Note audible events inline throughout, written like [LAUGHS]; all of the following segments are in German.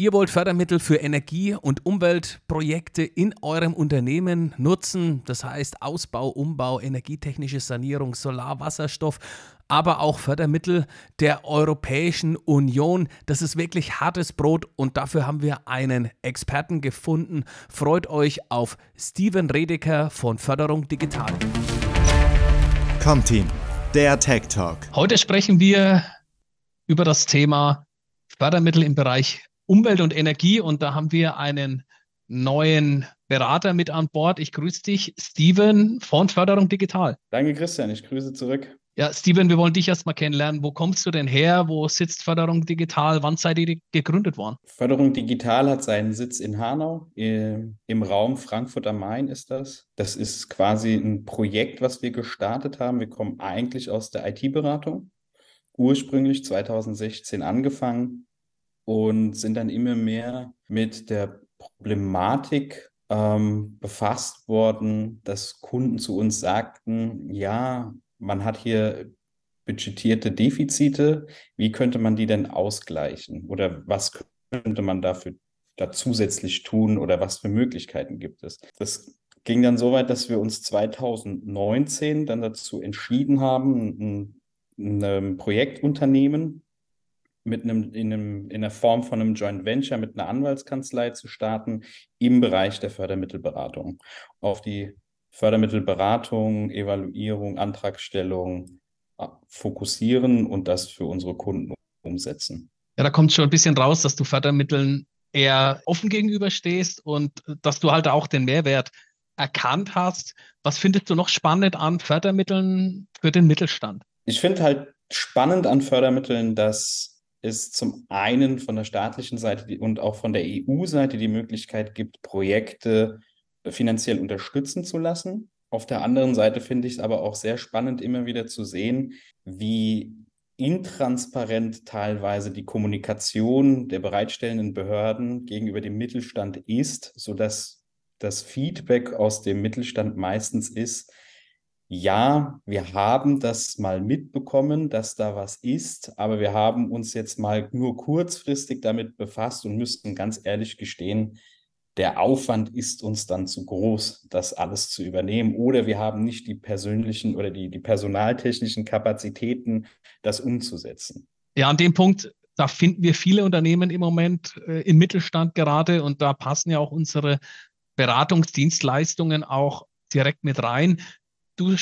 Ihr wollt Fördermittel für Energie- und Umweltprojekte in eurem Unternehmen nutzen, das heißt Ausbau, Umbau, energietechnische Sanierung, Solar, Wasserstoff, aber auch Fördermittel der Europäischen Union. Das ist wirklich hartes Brot und dafür haben wir einen Experten gefunden. Freut euch auf Steven Redeker von Förderung Digital. Comteam, der Tech Talk. Heute sprechen wir über das Thema Fördermittel im Bereich Umwelt und Energie und da haben wir einen neuen Berater mit an Bord. Ich grüße dich, Steven von Förderung Digital. Danke, Christian. Ich grüße zurück. Ja, Steven, wir wollen dich erstmal kennenlernen. Wo kommst du denn her? Wo sitzt Förderung Digital? Wann seid ihr gegründet worden? Förderung Digital hat seinen Sitz in Hanau. Im Raum Frankfurt am Main ist das. Das ist quasi ein Projekt, was wir gestartet haben. Wir kommen eigentlich aus der IT-Beratung. Ursprünglich 2016 angefangen, und sind dann immer mehr mit der Problematik ähm, befasst worden, dass Kunden zu uns sagten, ja, man hat hier budgetierte Defizite, wie könnte man die denn ausgleichen? Oder was könnte man dafür da zusätzlich tun? Oder was für Möglichkeiten gibt es? Das ging dann so weit, dass wir uns 2019 dann dazu entschieden haben, ein, ein Projektunternehmen mit einem, in, einem, in der Form von einem Joint Venture mit einer Anwaltskanzlei zu starten im Bereich der Fördermittelberatung. Auf die Fördermittelberatung, Evaluierung, Antragstellung äh, fokussieren und das für unsere Kunden umsetzen. Ja, da kommt schon ein bisschen raus, dass du Fördermitteln eher offen gegenüberstehst und dass du halt auch den Mehrwert erkannt hast. Was findest du noch spannend an Fördermitteln für den Mittelstand? Ich finde halt spannend an Fördermitteln, dass es zum einen von der staatlichen Seite und auch von der EU-Seite die Möglichkeit gibt, Projekte finanziell unterstützen zu lassen. Auf der anderen Seite finde ich es aber auch sehr spannend, immer wieder zu sehen, wie intransparent teilweise die Kommunikation der bereitstellenden Behörden gegenüber dem Mittelstand ist, sodass das Feedback aus dem Mittelstand meistens ist, ja, wir haben das mal mitbekommen, dass da was ist, aber wir haben uns jetzt mal nur kurzfristig damit befasst und müssten ganz ehrlich gestehen, der Aufwand ist uns dann zu groß, das alles zu übernehmen. Oder wir haben nicht die persönlichen oder die, die personaltechnischen Kapazitäten, das umzusetzen. Ja, an dem Punkt, da finden wir viele Unternehmen im Moment äh, im Mittelstand gerade und da passen ja auch unsere Beratungsdienstleistungen auch direkt mit rein. Du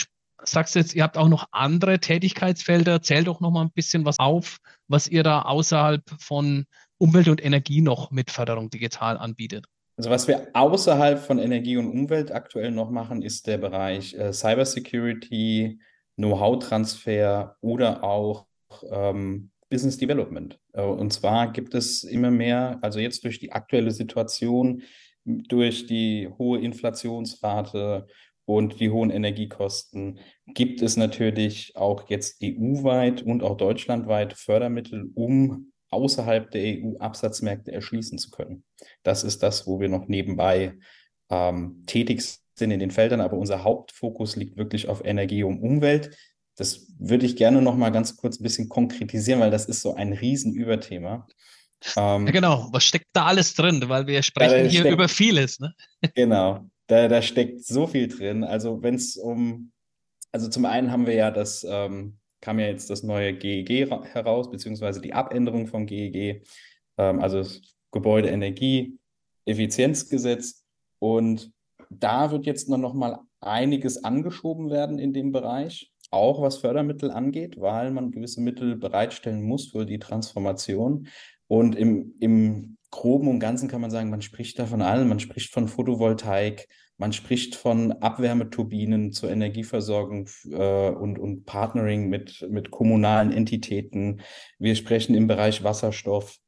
sagst jetzt, ihr habt auch noch andere Tätigkeitsfelder. Zähl doch noch mal ein bisschen was auf, was ihr da außerhalb von Umwelt und Energie noch mit Förderung digital anbietet. Also was wir außerhalb von Energie und Umwelt aktuell noch machen, ist der Bereich äh, Cybersecurity, Know-how-Transfer oder auch ähm, Business Development. Äh, und zwar gibt es immer mehr, also jetzt durch die aktuelle Situation, durch die hohe Inflationsrate, und die hohen Energiekosten gibt es natürlich auch jetzt EU-weit und auch deutschlandweit Fördermittel, um außerhalb der EU Absatzmärkte erschließen zu können. Das ist das, wo wir noch nebenbei ähm, tätig sind in den Feldern, aber unser Hauptfokus liegt wirklich auf Energie und Umwelt. Das würde ich gerne noch mal ganz kurz ein bisschen konkretisieren, weil das ist so ein Riesenüberthema. Ähm, ja, genau, was steckt da alles drin? Weil wir sprechen hier steckt, über vieles. Ne? Genau, da, da steckt so viel drin. Also wenn es um, also zum einen haben wir ja das, ähm, kam ja jetzt das neue GEG heraus, beziehungsweise die Abänderung vom GEG, ähm, also das Gebäudeenergie-Effizienzgesetz. Und da wird jetzt noch mal einiges angeschoben werden in dem Bereich, auch was Fördermittel angeht, weil man gewisse Mittel bereitstellen muss für die Transformation. Und im, im Groben und Ganzen kann man sagen, man spricht da von allem. Man spricht von Photovoltaik, man spricht von Abwärmeturbinen zur Energieversorgung äh, und, und Partnering mit, mit kommunalen Entitäten. Wir sprechen im Bereich Wasserstoff,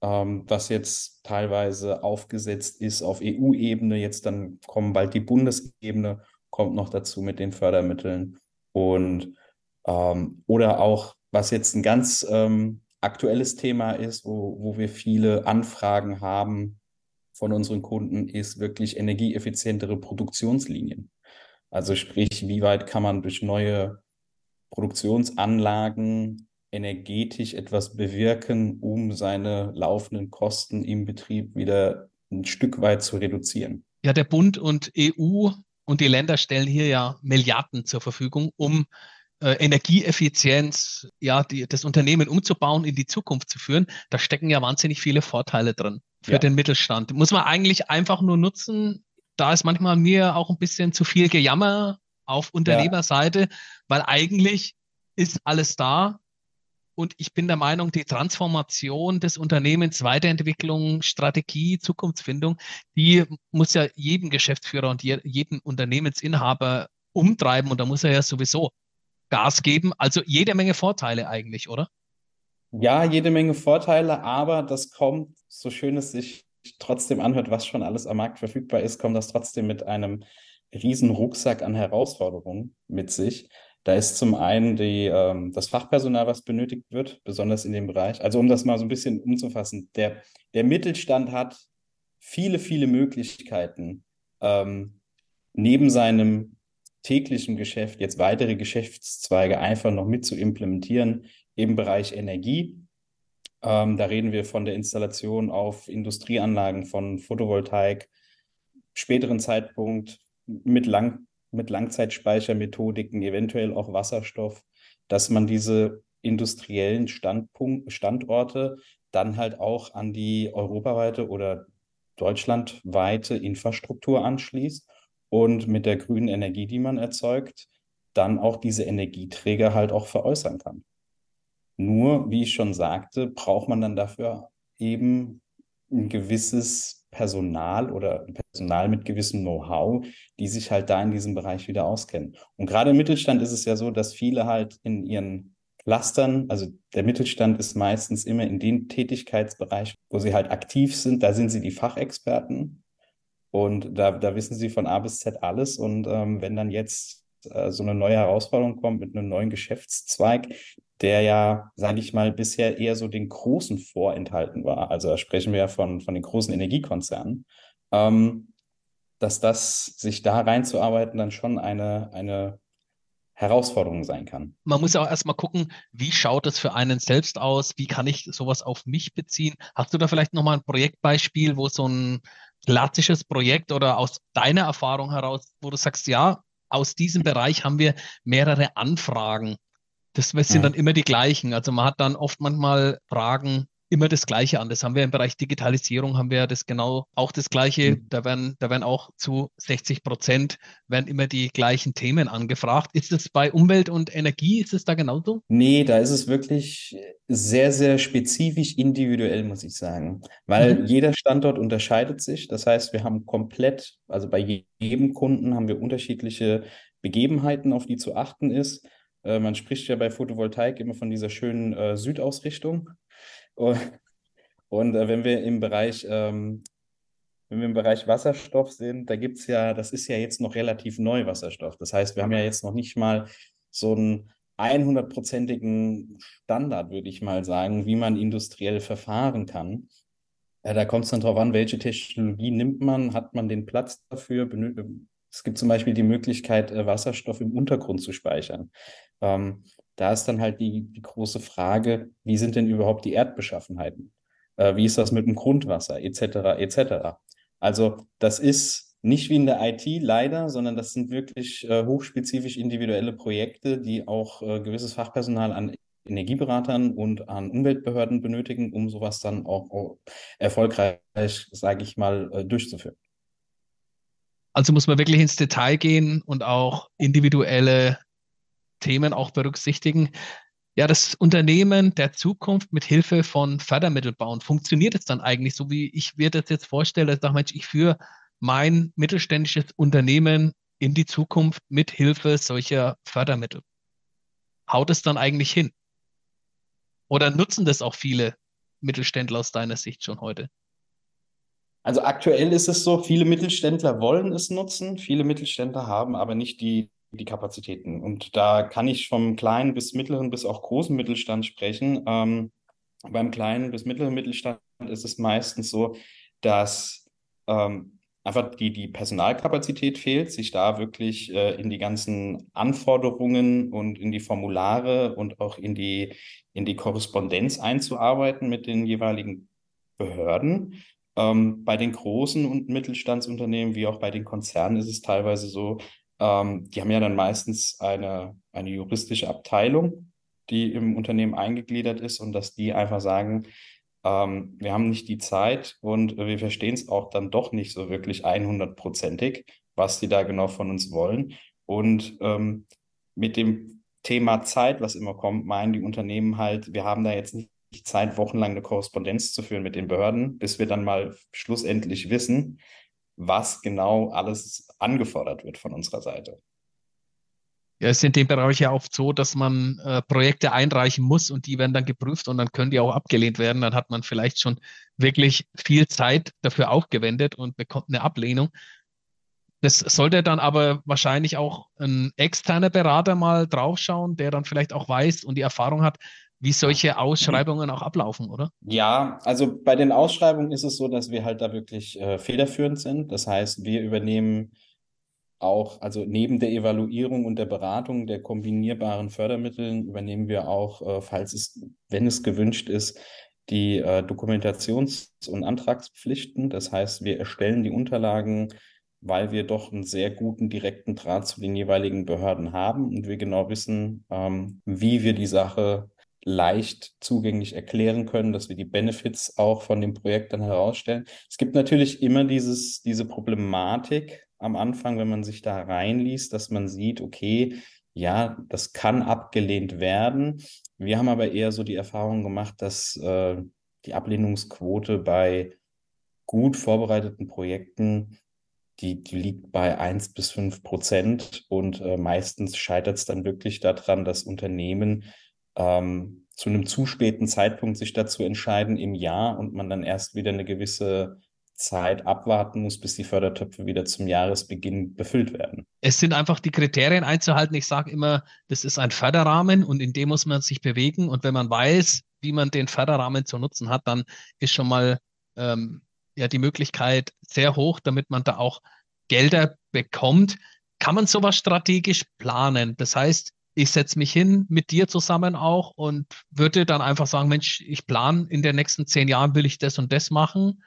ähm, was jetzt teilweise aufgesetzt ist auf EU-Ebene. Jetzt dann kommen bald die Bundesebene, kommt noch dazu mit den Fördermitteln. Und ähm, oder auch, was jetzt ein ganz ähm, aktuelles Thema ist, wo, wo wir viele Anfragen haben von unseren Kunden, ist wirklich energieeffizientere Produktionslinien. Also sprich, wie weit kann man durch neue Produktionsanlagen energetisch etwas bewirken, um seine laufenden Kosten im Betrieb wieder ein Stück weit zu reduzieren. Ja, der Bund und EU und die Länder stellen hier ja Milliarden zur Verfügung, um äh, Energieeffizienz, ja, die, das Unternehmen umzubauen, in die Zukunft zu führen. Da stecken ja wahnsinnig viele Vorteile drin für ja. den Mittelstand. Muss man eigentlich einfach nur nutzen. Da ist manchmal mir auch ein bisschen zu viel Gejammer auf Unternehmerseite, ja. weil eigentlich ist alles da. Und ich bin der Meinung, die Transformation des Unternehmens, Weiterentwicklung, Strategie, Zukunftsfindung, die muss ja jedem Geschäftsführer und jedem Unternehmensinhaber umtreiben. Und da muss er ja sowieso Gas geben. Also jede Menge Vorteile eigentlich, oder? Ja, jede Menge Vorteile, aber das kommt, so schön es sich trotzdem anhört, was schon alles am Markt verfügbar ist, kommt das trotzdem mit einem riesen Rucksack an Herausforderungen mit sich. Da ist zum einen die, ähm, das Fachpersonal, was benötigt wird, besonders in dem Bereich. Also um das mal so ein bisschen umzufassen, der, der Mittelstand hat viele, viele Möglichkeiten, ähm, neben seinem täglichen Geschäft jetzt weitere Geschäftszweige einfach noch mit zu implementieren im Bereich Energie. Ähm, da reden wir von der Installation auf Industrieanlagen von Photovoltaik, späteren Zeitpunkt mit, Lang mit Langzeitspeichermethodiken, eventuell auch Wasserstoff, dass man diese industriellen Standpunkt, Standorte dann halt auch an die europaweite oder deutschlandweite Infrastruktur anschließt und mit der grünen Energie, die man erzeugt, dann auch diese Energieträger halt auch veräußern kann. Nur, wie ich schon sagte, braucht man dann dafür eben ein gewisses Personal oder Personal mit gewissem Know-how, die sich halt da in diesem Bereich wieder auskennen. Und gerade im Mittelstand ist es ja so, dass viele halt in ihren Clustern, also der Mittelstand ist meistens immer in dem Tätigkeitsbereich, wo sie halt aktiv sind, da sind sie die Fachexperten und da, da wissen sie von A bis Z alles. Und ähm, wenn dann jetzt äh, so eine neue Herausforderung kommt mit einem neuen Geschäftszweig, der ja, sage ich mal, bisher eher so den Großen vorenthalten war, also da sprechen wir ja von, von den großen Energiekonzernen, ähm, dass das sich da reinzuarbeiten dann schon eine, eine Herausforderung sein kann. Man muss ja auch erstmal gucken, wie schaut es für einen selbst aus? Wie kann ich sowas auf mich beziehen? Hast du da vielleicht nochmal ein Projektbeispiel, wo so ein klassisches Projekt oder aus deiner Erfahrung heraus, wo du sagst, ja, aus diesem Bereich haben wir mehrere Anfragen. Das sind dann immer die gleichen. Also man hat dann oft manchmal Fragen, immer das Gleiche an. Das haben wir im Bereich Digitalisierung, haben wir das genau auch das Gleiche. Mhm. Da werden, da werden auch zu 60 Prozent werden immer die gleichen Themen angefragt. Ist es bei Umwelt und Energie, ist es da genauso? Nee, da ist es wirklich sehr, sehr spezifisch individuell, muss ich sagen. Weil mhm. jeder Standort unterscheidet sich. Das heißt, wir haben komplett, also bei jedem Kunden haben wir unterschiedliche Begebenheiten, auf die zu achten ist. Äh, man spricht ja bei Photovoltaik immer von dieser schönen äh, Südausrichtung. Und, äh, wenn wir im Bereich, ähm, wenn wir im Bereich Wasserstoff sind, da gibt es ja, das ist ja jetzt noch relativ neu Wasserstoff. Das heißt, wir haben ja jetzt noch nicht mal so einen 100-prozentigen Standard, würde ich mal sagen, wie man industriell verfahren kann. Ja, da kommt es dann darauf an, welche Technologie nimmt man, hat man den Platz dafür. Es gibt zum Beispiel die Möglichkeit, äh, Wasserstoff im Untergrund zu speichern. Ähm, da ist dann halt die, die große Frage, wie sind denn überhaupt die Erdbeschaffenheiten? Äh, wie ist das mit dem Grundwasser, etc., etc. Also das ist nicht wie in der IT leider, sondern das sind wirklich äh, hochspezifisch individuelle Projekte, die auch äh, gewisses Fachpersonal an Energieberatern und an Umweltbehörden benötigen, um sowas dann auch, erfolgreich, sage ich mal, äh, durchzuführen. Also muss man wirklich ins Detail gehen und auch individuelle Themen auch berücksichtigen. Ja, das Unternehmen der Zukunft mit Hilfe von Fördermitteln bauen. Funktioniert es dann eigentlich so, wie ich mir das jetzt vorstelle? Ich sage, Mensch, ich führe mein mittelständisches Unternehmen in die Zukunft mit Hilfe solcher Fördermittel. Haut es dann eigentlich hin? Oder nutzen das auch viele Mittelständler aus deiner Sicht schon heute? Also aktuell ist es so, viele Mittelständler wollen es nutzen, viele Mittelständler haben aber nicht die die Kapazitäten. Und da kann ich vom kleinen bis mittleren bis auch großen Mittelstand sprechen. Ähm, beim kleinen bis mittleren Mittelstand ist es meistens so, dass ähm, einfach die, die Personalkapazität fehlt, sich da wirklich äh, in die ganzen Anforderungen und in die Formulare und auch in die, in die Korrespondenz einzuarbeiten mit den jeweiligen Behörden. Ähm, bei den großen und Mittelstandsunternehmen wie auch bei den Konzernen ist es teilweise so, ähm, die haben ja dann meistens eine, eine juristische Abteilung, die im Unternehmen eingegliedert ist und dass die einfach sagen, ähm, wir haben nicht die Zeit und wir verstehen es auch dann doch nicht so wirklich 100%ig, was die da genau von uns wollen. Und ähm, mit dem Thema Zeit, was immer kommt, meinen die Unternehmen halt, wir haben da jetzt nicht Zeit, wochenlang eine Korrespondenz zu führen mit den Behörden, bis wir dann mal schlussendlich wissen, was genau alles angefordert wird von unserer Seite. Ja, es ist in dem Bereich ja oft so, dass man äh, Projekte einreichen muss und die werden dann geprüft und dann können die auch abgelehnt werden. Dann hat man vielleicht schon wirklich viel Zeit dafür aufgewendet und bekommt eine Ablehnung. Das sollte dann aber wahrscheinlich auch ein externer Berater mal draufschauen, der dann vielleicht auch weiß und die Erfahrung hat, wie solche Ausschreibungen auch ablaufen, oder? Ja, also bei den Ausschreibungen ist es so, dass wir halt da wirklich äh, federführend sind. Das heißt, wir übernehmen auch, also neben der Evaluierung und der Beratung der kombinierbaren Fördermitteln übernehmen wir auch, äh, falls es, wenn es gewünscht ist, die äh, Dokumentations- und Antragspflichten. Das heißt, wir erstellen die Unterlagen, weil wir doch einen sehr guten direkten Draht zu den jeweiligen Behörden haben und wir genau wissen, ähm, wie wir die Sache leicht zugänglich erklären können, dass wir die Benefits auch von dem Projekt dann herausstellen. Es gibt natürlich immer dieses, diese Problematik, am Anfang, wenn man sich da reinliest, dass man sieht, okay, ja, das kann abgelehnt werden. Wir haben aber eher so die Erfahrung gemacht, dass äh, die Ablehnungsquote bei gut vorbereiteten Projekten, die, die liegt bei 1 bis 5 Prozent und äh, meistens scheitert es dann wirklich daran, dass Unternehmen ähm, zu einem zu späten Zeitpunkt sich dazu entscheiden im Jahr und man dann erst wieder eine gewisse Zeit abwarten muss, bis die Fördertöpfe wieder zum Jahresbeginn befüllt werden. Es sind einfach die Kriterien einzuhalten. Ich sage immer, das ist ein Förderrahmen und in dem muss man sich bewegen. Und wenn man weiß, wie man den Förderrahmen zu nutzen hat, dann ist schon mal ähm, ja die Möglichkeit sehr hoch, damit man da auch Gelder bekommt. Kann man sowas strategisch planen? Das heißt, ich setze mich hin mit dir zusammen auch und würde dann einfach sagen, Mensch, ich plane in den nächsten zehn Jahren will ich das und das machen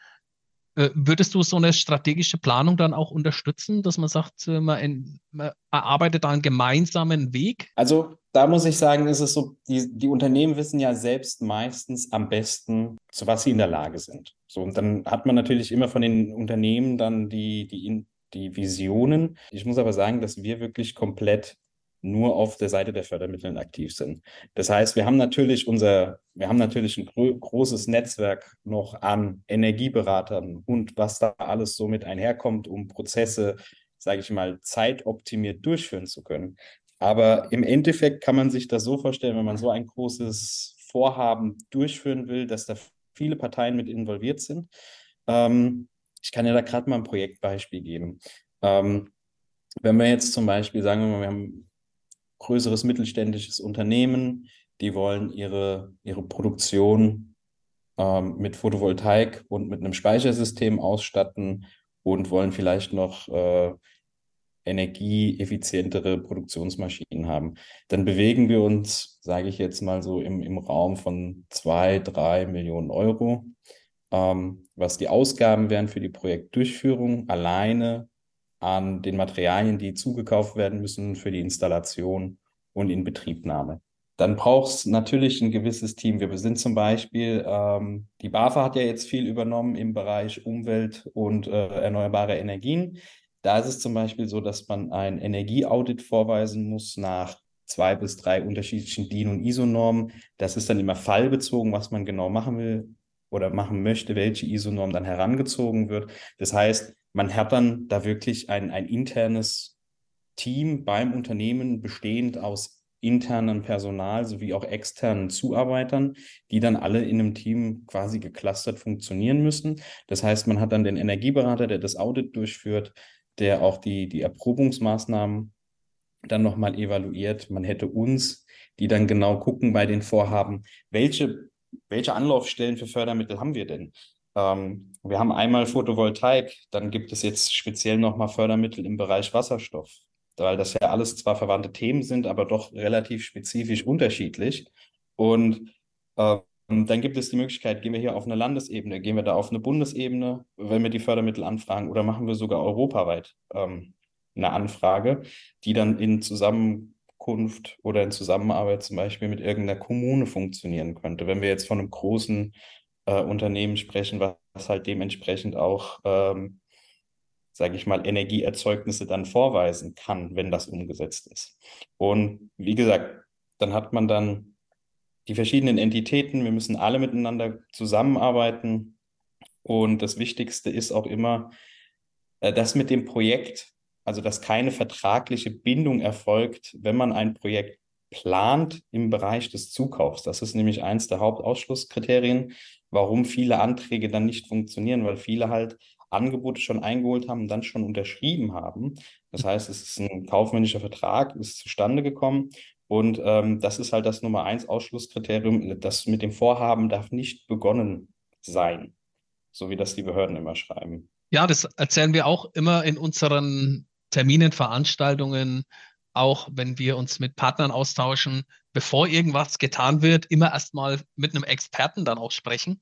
äh, würdest du so eine strategische Planung dann auch unterstützen, dass man sagt, äh, man, in, man erarbeitet da einen gemeinsamen Weg? Also da muss ich sagen, ist es so, die, die Unternehmen wissen ja selbst meistens am besten, zu was sie in der Lage sind. So, und dann hat man natürlich immer von den Unternehmen dann die, die, die Visionen. Ich muss aber sagen, dass wir wirklich komplett nur auf der Seite der Fördermittel aktiv sind. Das heißt, wir haben natürlich unser, wir haben natürlich ein gro großes Netzwerk noch an Energieberatern und was da alles so mit einherkommt, um Prozesse, sage ich mal, zeitoptimiert durchführen zu können. Aber im Endeffekt kann man sich das so vorstellen, wenn man so ein großes Vorhaben durchführen will, dass da viele Parteien mit involviert sind. Ähm, ich kann ja da gerade mal ein Projektbeispiel geben. Ähm, wenn wir jetzt zum Beispiel sagen, wir, wir haben größeres mittelständisches Unternehmen, die wollen ihre, ihre Produktion ähm, mit Photovoltaik und mit einem Speichersystem ausstatten und wollen vielleicht noch äh, energieeffizientere Produktionsmaschinen haben. Dann bewegen wir uns, sage ich jetzt mal so, im, im Raum von zwei, drei Millionen Euro, ähm, was die Ausgaben wären für die Projektdurchführung alleine an den Materialien, die zugekauft werden müssen für die Installation und Inbetriebnahme. Dann braucht es natürlich ein gewisses Team. Wir sind zum Beispiel, ähm, die BAFA hat ja jetzt viel übernommen im Bereich Umwelt und äh, erneuerbare Energien. Da ist es zum Beispiel so, dass man ein Energieaudit vorweisen muss nach zwei bis drei unterschiedlichen DIN- und ISO-Normen. Das ist dann immer fallbezogen, was man genau machen will oder machen möchte, welche ISO-Norm dann herangezogen wird. Das heißt, man hat dann da wirklich ein, ein internes Team beim Unternehmen bestehend aus internem Personal sowie auch externen Zuarbeitern, die dann alle in einem Team quasi geclustert funktionieren müssen. Das heißt, man hat dann den Energieberater, der das Audit durchführt, der auch die, die Erprobungsmaßnahmen dann nochmal evaluiert. Man hätte uns, die dann genau gucken bei den Vorhaben, welche, welche Anlaufstellen für Fördermittel haben wir denn? Ähm, wir haben einmal Photovoltaik, dann gibt es jetzt speziell nochmal Fördermittel im Bereich Wasserstoff, weil das ja alles zwar verwandte Themen sind, aber doch relativ spezifisch unterschiedlich. Und äh, dann gibt es die Möglichkeit, gehen wir hier auf eine Landesebene, gehen wir da auf eine Bundesebene, wenn wir die Fördermittel anfragen, oder machen wir sogar europaweit ähm, eine Anfrage, die dann in Zusammenkunft oder in Zusammenarbeit zum Beispiel mit irgendeiner Kommune funktionieren könnte. Wenn wir jetzt von einem großen äh, Unternehmen sprechen, was halt dementsprechend auch, ähm, sage ich mal, Energieerzeugnisse dann vorweisen kann, wenn das umgesetzt ist. Und wie gesagt, dann hat man dann die verschiedenen Entitäten, wir müssen alle miteinander zusammenarbeiten. Und das Wichtigste ist auch immer, äh, dass mit dem Projekt, also dass keine vertragliche Bindung erfolgt, wenn man ein Projekt plant im Bereich des Zukaufs. Das ist nämlich eins der Hauptausschlusskriterien, warum viele Anträge dann nicht funktionieren, weil viele halt Angebote schon eingeholt haben dann schon unterschrieben haben. Das heißt, es ist ein kaufmännischer Vertrag, ist zustande gekommen und ähm, das ist halt das Nummer eins Ausschlusskriterium. Das mit dem Vorhaben darf nicht begonnen sein, so wie das die Behörden immer schreiben. Ja, das erzählen wir auch immer in unseren Terminen, Veranstaltungen, auch wenn wir uns mit Partnern austauschen, bevor irgendwas getan wird, immer erstmal mit einem Experten dann auch sprechen.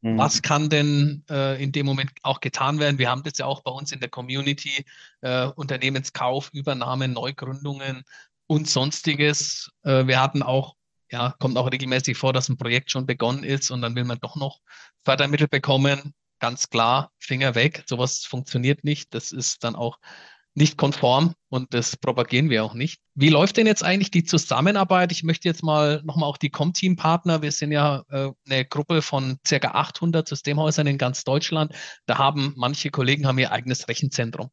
Mhm. Was kann denn äh, in dem Moment auch getan werden? Wir haben das ja auch bei uns in der Community, äh, Unternehmenskauf, Übernahmen, Neugründungen und sonstiges. Äh, wir hatten auch, ja, kommt auch regelmäßig vor, dass ein Projekt schon begonnen ist und dann will man doch noch Fördermittel bekommen. Ganz klar, Finger weg, sowas funktioniert nicht. Das ist dann auch nicht konform und das propagieren wir auch nicht. Wie läuft denn jetzt eigentlich die Zusammenarbeit? Ich möchte jetzt mal nochmal auch die Comteam-Partner, wir sind ja äh, eine Gruppe von circa 800 Systemhäusern in ganz Deutschland. Da haben manche Kollegen haben ihr eigenes Rechenzentrum.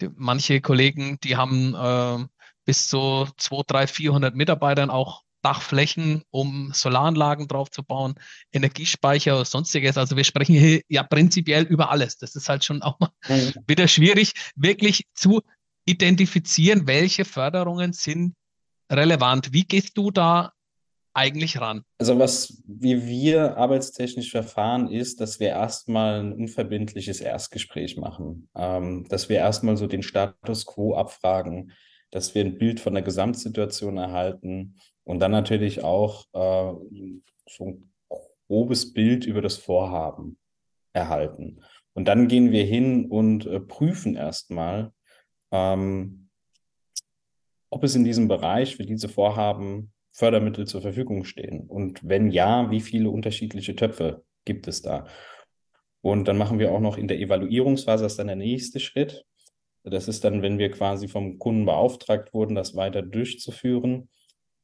Die, manche Kollegen, die haben äh, bis zu 200, 300, 400 Mitarbeitern auch Dachflächen, um Solaranlagen draufzubauen, Energiespeicher, sonstiges. Also wir sprechen hier ja prinzipiell über alles. Das ist halt schon auch mal mhm. [LAUGHS] wieder schwierig, wirklich zu identifizieren, welche Förderungen sind relevant. Wie gehst du da eigentlich ran? Also was, wie wir arbeitstechnisch verfahren, ist, dass wir erstmal ein unverbindliches Erstgespräch machen, ähm, dass wir erstmal so den Status quo abfragen, dass wir ein Bild von der Gesamtsituation erhalten, und dann natürlich auch äh, so ein grobes Bild über das Vorhaben erhalten. Und dann gehen wir hin und äh, prüfen erstmal, ähm, ob es in diesem Bereich für diese Vorhaben Fördermittel zur Verfügung stehen. Und wenn ja, wie viele unterschiedliche Töpfe gibt es da? Und dann machen wir auch noch in der Evaluierungsphase, das ist dann der nächste Schritt. Das ist dann, wenn wir quasi vom Kunden beauftragt wurden, das weiter durchzuführen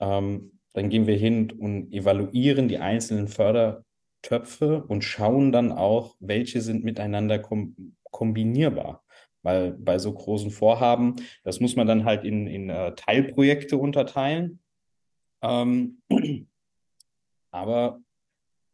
ähm, dann gehen wir hin und evaluieren die einzelnen Fördertöpfe und schauen dann auch, welche sind miteinander kom kombinierbar. Weil bei so großen Vorhaben, das muss man dann halt in, in uh, Teilprojekte unterteilen. Ähm, aber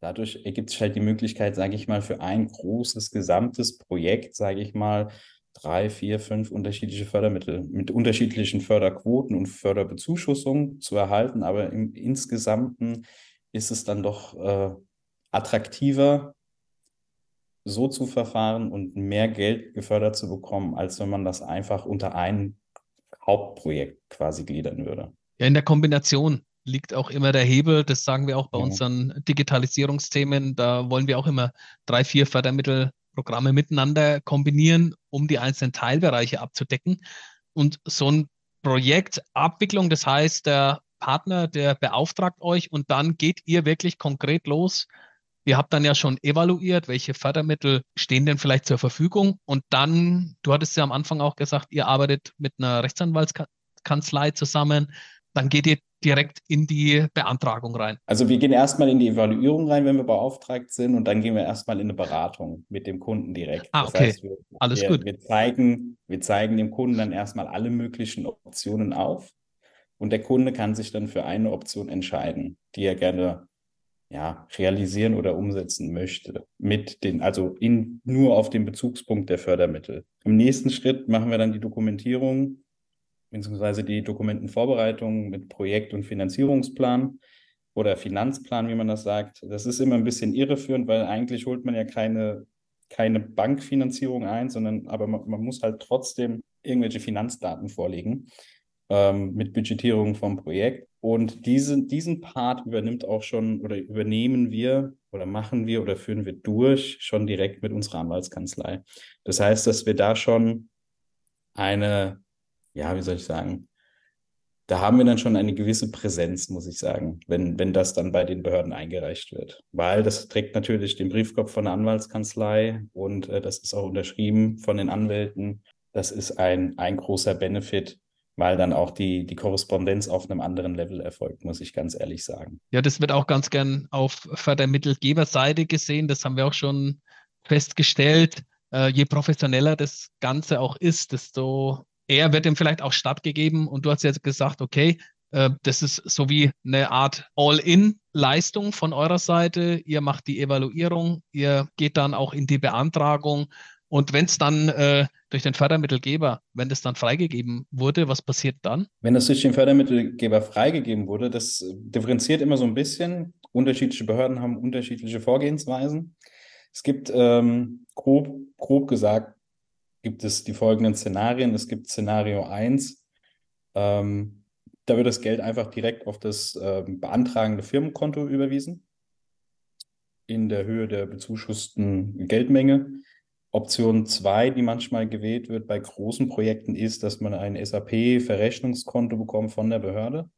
dadurch ergibt sich halt die Möglichkeit, sage ich mal, für ein großes gesamtes Projekt, sage ich mal, drei, vier, fünf unterschiedliche Fördermittel mit unterschiedlichen Förderquoten und Förderbezuschussungen zu erhalten. Aber im Insgesamten ist es dann doch äh, attraktiver, so zu verfahren und mehr Geld gefördert zu bekommen, als wenn man das einfach unter ein Hauptprojekt quasi gliedern würde. Ja, in der Kombination liegt auch immer der Hebel. Das sagen wir auch bei ja. unseren Digitalisierungsthemen. Da wollen wir auch immer drei, vier Fördermittel Programme miteinander kombinieren, um die einzelnen Teilbereiche abzudecken. Und so ein Projekt Abwicklung, das heißt, der Partner, der beauftragt euch und dann geht ihr wirklich konkret los. Ihr habt dann ja schon evaluiert, welche Fördermittel stehen denn vielleicht zur Verfügung. Und dann, du hattest ja am Anfang auch gesagt, ihr arbeitet mit einer Rechtsanwaltskanzlei zusammen. Dann geht ihr direkt in die Beantragung rein? Also wir gehen erstmal in die Evaluierung rein, wenn wir beauftragt sind und dann gehen wir erstmal in eine Beratung mit dem Kunden direkt. Ah, okay. Das heißt, wir, Alles wir, gut. Wir zeigen, wir zeigen dem Kunden dann erstmal alle möglichen Optionen auf und der Kunde kann sich dann für eine Option entscheiden, die er gerne ja, realisieren oder umsetzen möchte, mit den, also in, nur auf den Bezugspunkt der Fördermittel. Im nächsten Schritt machen wir dann die Dokumentierung beziehungsweise die Dokumentenvorbereitung mit Projekt- und Finanzierungsplan oder Finanzplan, wie man das sagt. Das ist immer ein bisschen irreführend, weil eigentlich holt man ja keine keine Bankfinanzierung ein, sondern aber man, man muss halt trotzdem irgendwelche Finanzdaten vorlegen ähm, mit Budgetierung vom Projekt. Und diese, diesen Part übernimmt auch schon oder übernehmen wir oder machen wir oder führen wir durch schon direkt mit unserer Anwaltskanzlei. Das heißt, dass wir da schon eine, ja, wie soll ich sagen, da haben wir dann schon eine gewisse Präsenz, muss ich sagen, wenn, wenn das dann bei den Behörden eingereicht wird. Weil das trägt natürlich den Briefkopf von der Anwaltskanzlei und äh, das ist auch unterschrieben von den Anwälten. Das ist ein, ein großer Benefit, weil dann auch die, die Korrespondenz auf einem anderen Level erfolgt, muss ich ganz ehrlich sagen. Ja, das wird auch ganz gern auf Fördermittelgeberseite gesehen. Das haben wir auch schon festgestellt. Äh, je professioneller das Ganze auch ist, desto eher wird ihm vielleicht auch stattgegeben. Und du hast jetzt gesagt, okay, äh, das ist so wie eine Art All-in-Leistung von eurer Seite. Ihr macht die Evaluierung, ihr geht dann auch in die Beantragung und wenn es dann äh, durch den Fördermittelgeber, wenn das dann freigegeben wurde, was passiert dann? Wenn das durch den Fördermittelgeber freigegeben wurde, das differenziert immer so ein bisschen. Unterschiedliche Behörden haben unterschiedliche Vorgehensweisen. Es gibt ähm, grob, grob gesagt, gibt es die folgenden Szenarien. Es gibt Szenario 1. Ähm, da wird das Geld einfach direkt auf das äh, beantragende Firmenkonto überwiesen in der Höhe der bezuschussten Geldmenge. Option 2, die manchmal gewählt wird bei großen Projekten, ist, dass man ein SAP-Verrechnungskonto bekommt von der Behörde,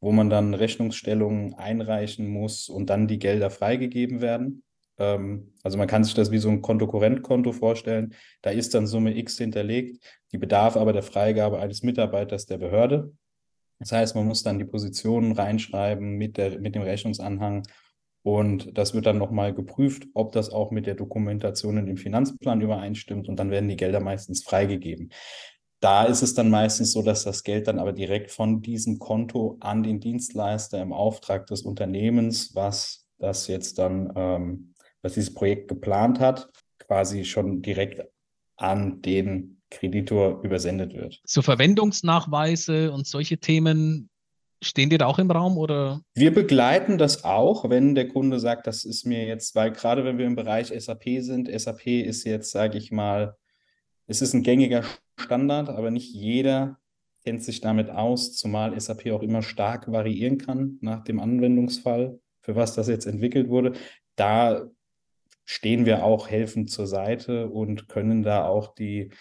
wo man dann Rechnungsstellungen einreichen muss und dann die Gelder freigegeben werden. Ähm, also man kann sich das wie so ein Kontokorrentkonto vorstellen. Da ist dann Summe X hinterlegt, die bedarf aber der Freigabe eines Mitarbeiters der Behörde. Das heißt, man muss dann die Positionen reinschreiben mit, der, mit dem Rechnungsanhang und das wird dann nochmal geprüft, ob das auch mit der Dokumentation in dem Finanzplan übereinstimmt. Und dann werden die Gelder meistens freigegeben. Da ist es dann meistens so, dass das Geld dann aber direkt von diesem Konto an den Dienstleister im Auftrag des Unternehmens, was das jetzt dann, ähm, was dieses Projekt geplant hat, quasi schon direkt an den Kreditor übersendet wird. So Verwendungsnachweise und solche Themen Stehen die da auch im Raum oder? Wir begleiten das auch, wenn der Kunde sagt, das ist mir jetzt, weil gerade wenn wir im Bereich SAP sind, SAP ist jetzt, sage ich mal, es ist ein gängiger Standard, aber nicht jeder kennt sich damit aus, zumal SAP auch immer stark variieren kann nach dem Anwendungsfall, für was das jetzt entwickelt wurde. Da stehen wir auch helfend zur Seite und können da auch die,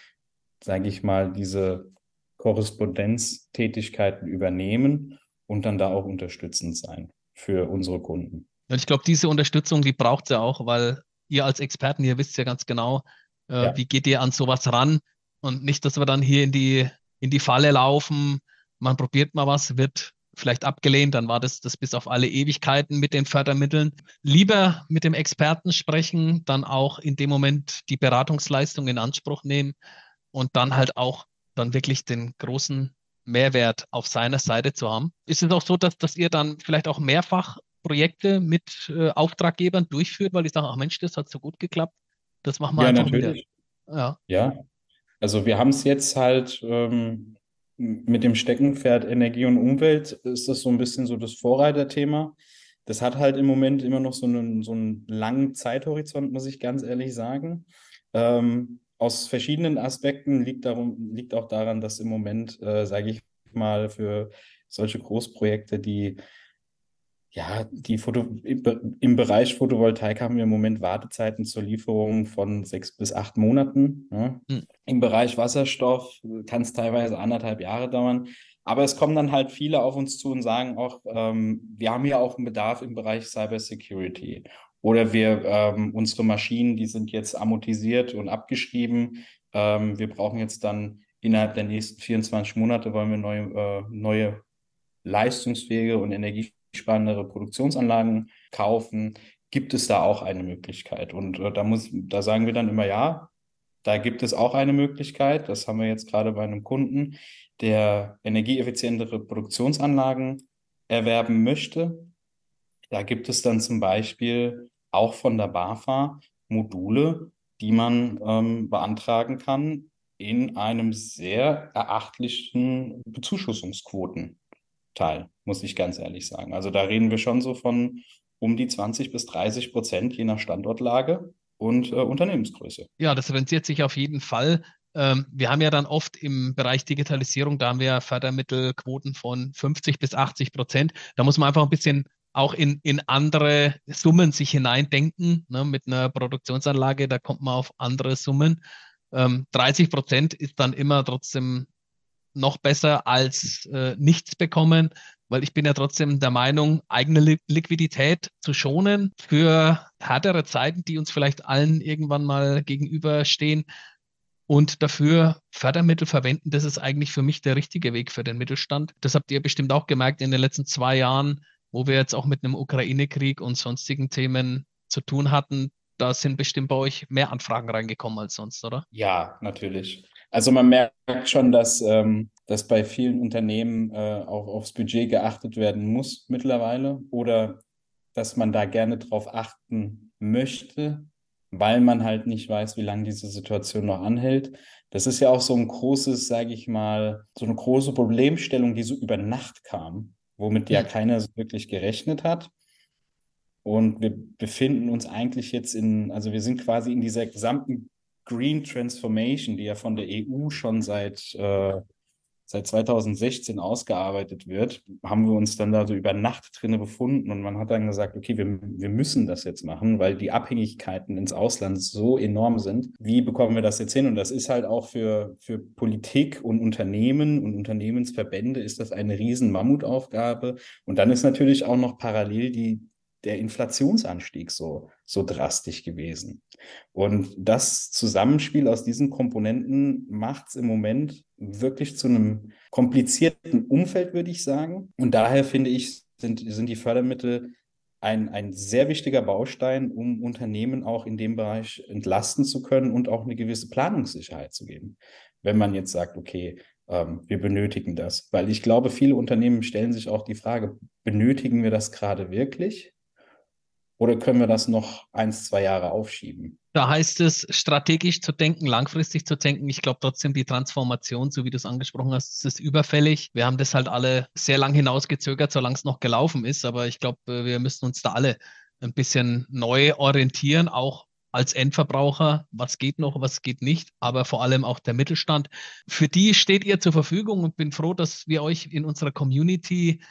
sage ich mal, diese Korrespondenztätigkeiten übernehmen und dann da auch unterstützend sein für unsere Kunden. Und ich glaube, diese Unterstützung, die braucht ja auch, weil ihr als Experten, ihr wisst ja ganz genau, äh, ja. wie geht ihr an sowas ran und nicht, dass wir dann hier in die, in die Falle laufen, man probiert mal was, wird vielleicht abgelehnt, dann war das, das bis auf alle Ewigkeiten mit den Fördermitteln. Lieber mit dem Experten sprechen, dann auch in dem Moment die Beratungsleistung in Anspruch nehmen und dann halt auch dann wirklich den großen Mehrwert auf seiner Seite zu haben. Ist es auch so, dass, dass ihr dann vielleicht auch mehrfach Projekte mit äh, Auftraggebern durchführt, weil die sagen, ach Mensch, das hat so gut geklappt, das machen wir ja, einfach natürlich. wieder. Ja. ja, also wir haben es jetzt halt ähm, mit dem Steckenpferd Energie und Umwelt, ist das so ein bisschen so das Vorreiterthema. Das hat halt im Moment immer noch so einen, so einen langen Zeithorizont, muss ich ganz ehrlich sagen. Ähm, aus verschiedenen Aspekten liegt, darum, liegt auch daran, dass im Moment, äh, sage ich mal, für solche Großprojekte, die ja, die Foto, im Bereich Photovoltaik haben wir im Moment Wartezeiten zur Lieferung von sechs bis acht Monaten. Ja. Mhm. Im Bereich Wasserstoff kann es teilweise anderthalb Jahre dauern. Aber es kommen dann halt viele auf uns zu und sagen auch, ähm, wir haben ja auch einen Bedarf im Bereich Cybersecurity. Oder wir, ähm, unsere Maschinen, die sind jetzt amortisiert und abgeschrieben. Ähm, wir brauchen jetzt dann innerhalb der nächsten 24 Monate, wollen wir neue, äh, neue leistungsfähige und energiesparendere Produktionsanlagen kaufen. Gibt es da auch eine Möglichkeit? Und äh, da, muss, da sagen wir dann immer ja, da gibt es auch eine Möglichkeit. Das haben wir jetzt gerade bei einem Kunden, der energieeffizientere Produktionsanlagen erwerben möchte. Da gibt es dann zum Beispiel auch von der BAFA Module, die man ähm, beantragen kann in einem sehr erachtlichen Bezuschussungsquotenteil, muss ich ganz ehrlich sagen. Also da reden wir schon so von um die 20 bis 30 Prozent je nach Standortlage. und äh, Unternehmensgröße. Ja, das rentiert sich auf jeden Fall. Ähm, wir haben ja dann oft im Bereich Digitalisierung, da haben wir Fördermittelquoten von 50 bis 80 Prozent. Da muss man einfach ein bisschen auch in, in andere Summen sich hineindenken. Ne? Mit einer Produktionsanlage, da kommt man auf andere Summen. Ähm, 30 Prozent ist dann immer trotzdem noch besser als äh, nichts bekommen, weil ich bin ja trotzdem der Meinung, eigene Li Liquidität zu schonen für härtere Zeiten, die uns vielleicht allen irgendwann mal gegenüberstehen und dafür Fördermittel verwenden, das ist eigentlich für mich der richtige Weg für den Mittelstand. Das habt ihr bestimmt auch gemerkt in den letzten zwei Jahren, wo wir jetzt auch mit einem Ukraine-Krieg und sonstigen Themen zu tun hatten. Da sind bestimmt bei euch mehr Anfragen reingekommen als sonst, oder? Ja, natürlich. Also man merkt schon, dass, ähm, dass bei vielen Unternehmen äh, auch aufs Budget geachtet werden muss mittlerweile oder dass man da gerne drauf achten möchte, weil man halt nicht weiß, wie lange diese Situation noch anhält. Das ist ja auch so ein großes, sage ich mal, so eine große Problemstellung, die so über Nacht kam, womit ja keiner so wirklich gerechnet hat. Und wir befinden uns eigentlich jetzt in, also wir sind quasi in dieser gesamten Green Transformation, die ja von der EU schon seit, äh, seit 2016 ausgearbeitet wird, haben wir uns dann da so über Nacht drinne befunden und man hat dann gesagt, okay, wir, wir müssen das jetzt machen, weil die Abhängigkeiten ins Ausland so enorm sind. Wie bekommen wir das jetzt hin? Und das ist halt auch für, für Politik und Unternehmen und Unternehmensverbände ist das eine riesen Mammutaufgabe. Und dann ist natürlich auch noch parallel die der Inflationsanstieg so, so drastisch gewesen. Und das Zusammenspiel aus diesen Komponenten macht es im Moment wirklich zu einem komplizierten Umfeld, würde ich sagen. Und daher finde ich, sind, sind die Fördermittel ein, ein sehr wichtiger Baustein, um Unternehmen auch in dem Bereich entlasten zu können und auch eine gewisse Planungssicherheit zu geben. Wenn man jetzt sagt, okay, ähm, wir benötigen das. Weil ich glaube, viele Unternehmen stellen sich auch die Frage, benötigen wir das gerade wirklich? Oder können wir das noch ein, zwei Jahre aufschieben? Da heißt es, strategisch zu denken, langfristig zu denken. Ich glaube trotzdem, die Transformation, so wie du es angesprochen hast, ist überfällig. Wir haben das halt alle sehr lang hinausgezögert, solange es noch gelaufen ist. Aber ich glaube, wir müssen uns da alle ein bisschen neu orientieren, auch als Endverbraucher, was geht noch, was geht nicht, aber vor allem auch der Mittelstand. Für die steht ihr zur Verfügung und bin froh, dass wir euch in unserer Community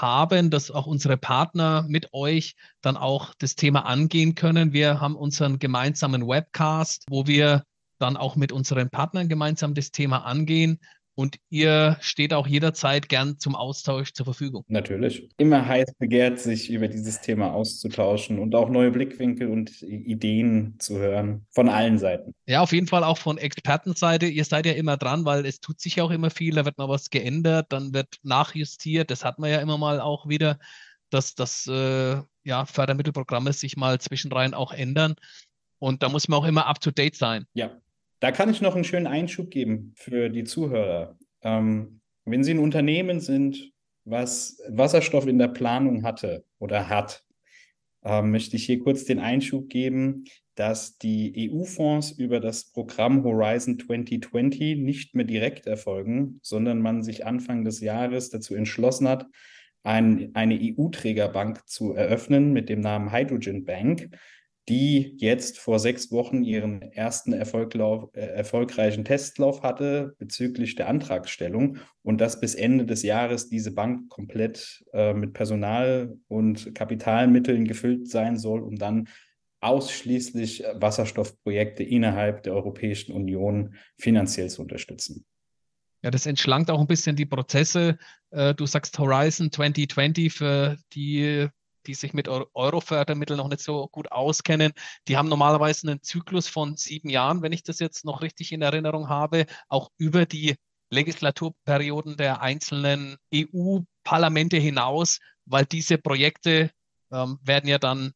haben, dass auch unsere Partner mit euch dann auch das Thema angehen können. Wir haben unseren gemeinsamen Webcast, wo wir dann auch mit unseren Partnern gemeinsam das Thema angehen. Und ihr steht auch jederzeit gern zum Austausch zur Verfügung. Natürlich. Immer heiß begehrt, sich über dieses Thema auszutauschen und auch neue Blickwinkel und Ideen zu hören von allen Seiten. Ja, auf jeden Fall auch von Expertenseite. Ihr seid ja immer dran, weil es tut sich auch immer viel. Da wird mal was geändert, dann wird nachjustiert. Das hat man ja immer mal auch wieder, dass das äh, ja, Fördermittelprogramme sich mal zwischenrein auch ändern. Und da muss man auch immer up to date sein. Ja, da kann ich noch einen schönen Einschub geben für die Zuhörer. Ähm, wenn Sie ein Unternehmen sind, was Wasserstoff in der Planung hatte oder hat, ähm, möchte ich hier kurz den Einschub geben, dass die EU-Fonds über das Programm Horizon 2020 nicht mehr direkt erfolgen, sondern man sich Anfang des Jahres dazu entschlossen hat, ein, eine EU-Trägerbank zu eröffnen mit dem Namen Hydrogen Bank, die jetzt vor sechs Wochen ihren ersten Erfolglauf, äh, erfolgreichen Testlauf hatte bezüglich der Antragstellung und dass bis Ende des Jahres diese Bank komplett äh, mit Personal und Kapitalmitteln gefüllt sein soll, um dann ausschließlich Wasserstoffprojekte innerhalb der Europäischen Union finanziell zu unterstützen. Ja, das entschlankt auch ein bisschen die Prozesse. Äh, du sagst Horizon 2020 für die die sich mit Euro-Fördermitteln noch nicht so gut auskennen, die haben normalerweise einen Zyklus von sieben Jahren, wenn ich das jetzt noch richtig in Erinnerung habe, auch über die Legislaturperioden der einzelnen EU-Parlamente hinaus, weil diese Projekte ähm, werden ja dann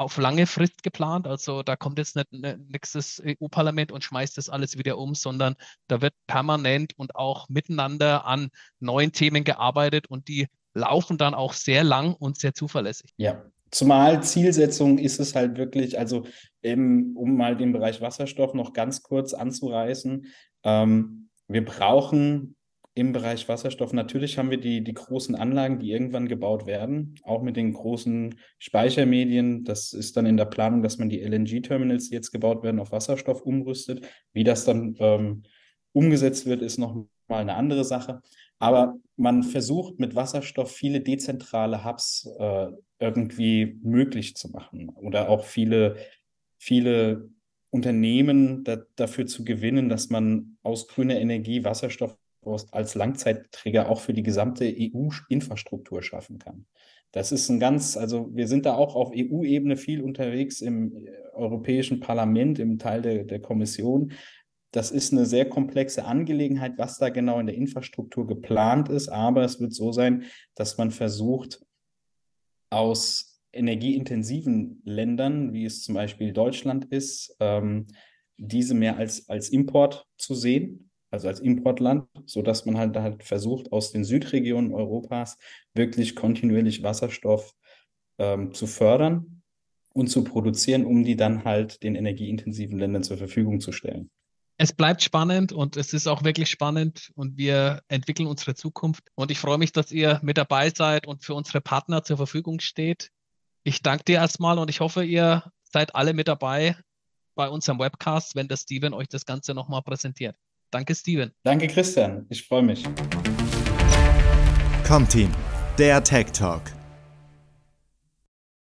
auf lange Frist geplant. Also da kommt jetzt nicht nächstes EU-Parlament und schmeißt das alles wieder um, sondern da wird permanent und auch miteinander an neuen Themen gearbeitet und die laufen dann auch sehr lang und sehr zuverlässig. Ja, Zumal Zielsetzung ist es halt wirklich, also eben, um mal den Bereich Wasserstoff noch ganz kurz anzureißen, ähm, wir brauchen im Bereich Wasserstoff. Natürlich haben wir die, die großen Anlagen, die irgendwann gebaut werden, auch mit den großen Speichermedien. Das ist dann in der Planung, dass man die LNG-Terminals, die jetzt gebaut werden, auf Wasserstoff umrüstet. Wie das dann ähm, umgesetzt wird, ist noch mal eine andere Sache. Aber man versucht mit Wasserstoff viele dezentrale Hubs äh, irgendwie möglich zu machen oder auch viele, viele Unternehmen da, dafür zu gewinnen, dass man aus grüner Energie Wasserstoff als Langzeitträger auch für die gesamte EU-Infrastruktur schaffen kann. Das ist ein ganz, also wir sind da auch auf EU-Ebene viel unterwegs im äh, Europäischen Parlament, im Teil der, der Kommission. Das ist eine sehr komplexe Angelegenheit, was da genau in der Infrastruktur geplant ist, aber es wird so sein, dass man versucht, aus energieintensiven Ländern, wie es zum Beispiel Deutschland ist, ähm, diese mehr als, als Import zu sehen also als Importland, sodass man halt, halt versucht, aus den Südregionen Europas wirklich kontinuierlich Wasserstoff ähm, zu fördern und zu produzieren, um die dann halt den energieintensiven Ländern zur Verfügung zu stellen. Es bleibt spannend und es ist auch wirklich spannend und wir entwickeln unsere Zukunft. Und ich freue mich, dass ihr mit dabei seid und für unsere Partner zur Verfügung steht. Ich danke dir erstmal und ich hoffe, ihr seid alle mit dabei bei unserem Webcast, wenn der Steven euch das Ganze nochmal präsentiert. Danke, Steven. Danke, Christian. Ich freue mich. Comteam, der Tech Talk.